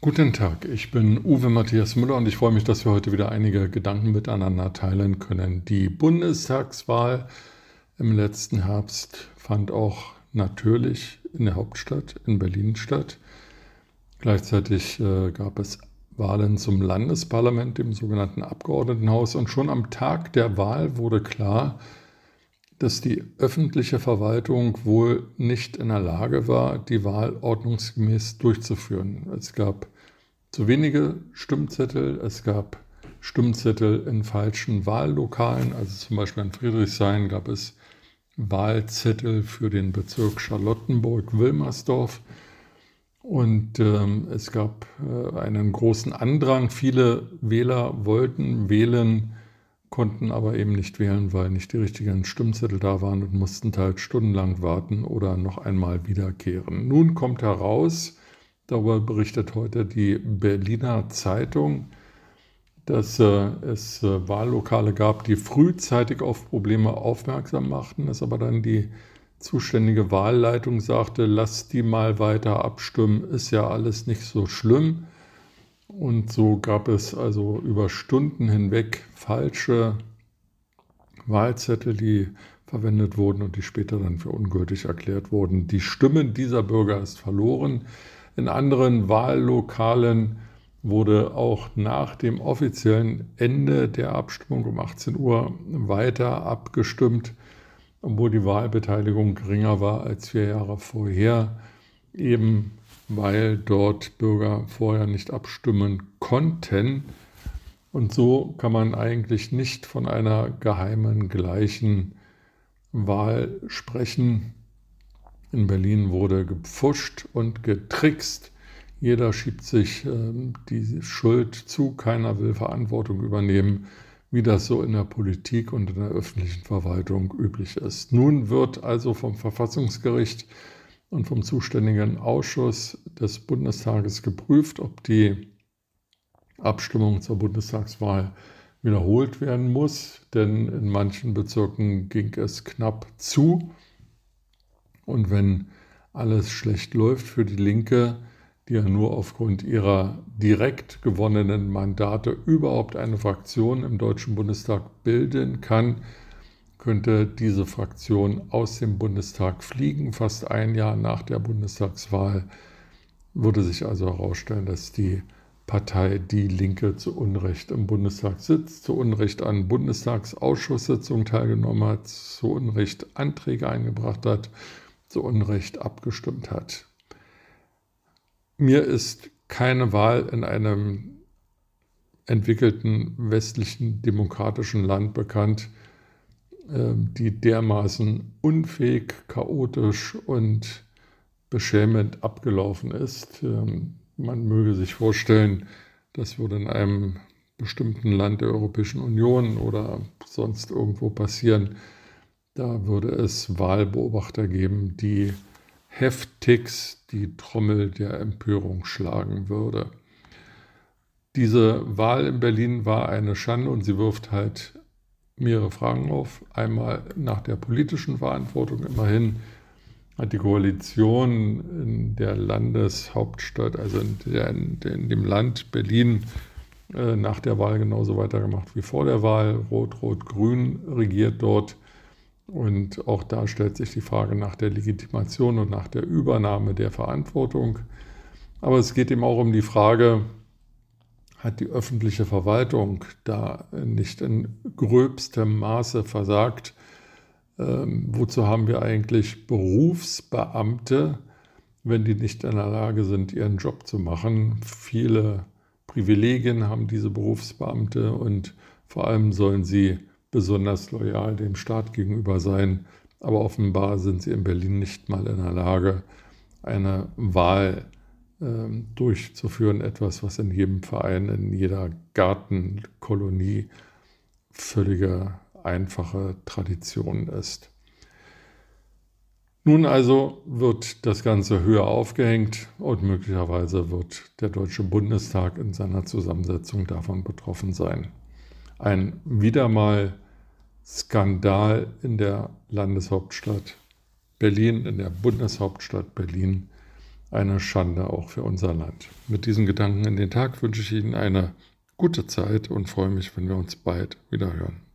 Guten Tag, ich bin Uwe Matthias Müller und ich freue mich, dass wir heute wieder einige Gedanken miteinander teilen können. Die Bundestagswahl im letzten Herbst fand auch natürlich in der Hauptstadt, in Berlin statt. Gleichzeitig äh, gab es Wahlen zum Landesparlament, dem sogenannten Abgeordnetenhaus. Und schon am Tag der Wahl wurde klar, dass die öffentliche Verwaltung wohl nicht in der Lage war, die Wahl ordnungsgemäß durchzuführen. Es gab zu wenige Stimmzettel, es gab Stimmzettel in falschen Wahllokalen, also zum Beispiel in Friedrichshain gab es Wahlzettel für den Bezirk Charlottenburg-Wilmersdorf. Und ähm, es gab äh, einen großen Andrang. Viele Wähler wollten wählen, konnten aber eben nicht wählen, weil nicht die richtigen Stimmzettel da waren und mussten teils stundenlang warten oder noch einmal wiederkehren. Nun kommt heraus, darüber berichtet heute die Berliner Zeitung, dass äh, es äh, Wahllokale gab, die frühzeitig auf Probleme aufmerksam machten, dass aber dann die zuständige Wahlleitung sagte, lass die mal weiter abstimmen, ist ja alles nicht so schlimm. Und so gab es also über Stunden hinweg falsche Wahlzettel, die verwendet wurden und die später dann für ungültig erklärt wurden. Die Stimmen dieser Bürger ist verloren. In anderen Wahllokalen wurde auch nach dem offiziellen Ende der Abstimmung um 18 Uhr weiter abgestimmt, obwohl die Wahlbeteiligung geringer war als vier Jahre vorher, eben weil dort Bürger vorher nicht abstimmen konnten. Und so kann man eigentlich nicht von einer geheimen gleichen Wahl sprechen. In Berlin wurde gepfuscht und getrickst. Jeder schiebt sich äh, die Schuld zu, keiner will Verantwortung übernehmen, wie das so in der Politik und in der öffentlichen Verwaltung üblich ist. Nun wird also vom Verfassungsgericht und vom zuständigen Ausschuss des Bundestages geprüft, ob die Abstimmung zur Bundestagswahl wiederholt werden muss, denn in manchen Bezirken ging es knapp zu. Und wenn alles schlecht läuft für die Linke, die ja nur aufgrund ihrer direkt gewonnenen Mandate überhaupt eine Fraktion im Deutschen Bundestag bilden kann, könnte diese Fraktion aus dem Bundestag fliegen. Fast ein Jahr nach der Bundestagswahl würde sich also herausstellen, dass die Partei Die Linke zu Unrecht im Bundestag sitzt, zu Unrecht an Bundestagsausschusssitzungen teilgenommen hat, zu Unrecht Anträge eingebracht hat, zu Unrecht abgestimmt hat. Mir ist keine Wahl in einem entwickelten westlichen demokratischen Land bekannt, die dermaßen unfähig, chaotisch und beschämend abgelaufen ist. Ähm, man möge sich vorstellen, das würde in einem bestimmten Land der Europäischen Union oder sonst irgendwo passieren. Da würde es Wahlbeobachter geben, die heftigst die Trommel der Empörung schlagen würde. Diese Wahl in Berlin war eine Schande und sie wirft halt mehrere Fragen auf. Einmal nach der politischen Verantwortung. Immerhin hat die Koalition in der Landeshauptstadt, also in, der, in dem Land Berlin, äh, nach der Wahl genauso weitergemacht wie vor der Wahl. Rot-Rot-Grün regiert dort. Und auch da stellt sich die Frage nach der Legitimation und nach der Übernahme der Verantwortung. Aber es geht eben auch um die Frage, hat die öffentliche Verwaltung da nicht in gröbstem Maße versagt. Ähm, wozu haben wir eigentlich Berufsbeamte, wenn die nicht in der Lage sind, ihren Job zu machen? Viele Privilegien haben diese Berufsbeamte und vor allem sollen sie besonders loyal dem Staat gegenüber sein. Aber offenbar sind sie in Berlin nicht mal in der Lage, eine Wahl zu durchzuführen, etwas, was in jedem Verein, in jeder Gartenkolonie völlige einfache Tradition ist. Nun also wird das Ganze höher aufgehängt und möglicherweise wird der Deutsche Bundestag in seiner Zusammensetzung davon betroffen sein. Ein wieder mal Skandal in der Landeshauptstadt Berlin, in der Bundeshauptstadt Berlin eine Schande auch für unser Land. Mit diesen Gedanken in den Tag wünsche ich Ihnen eine gute Zeit und freue mich, wenn wir uns bald wieder hören.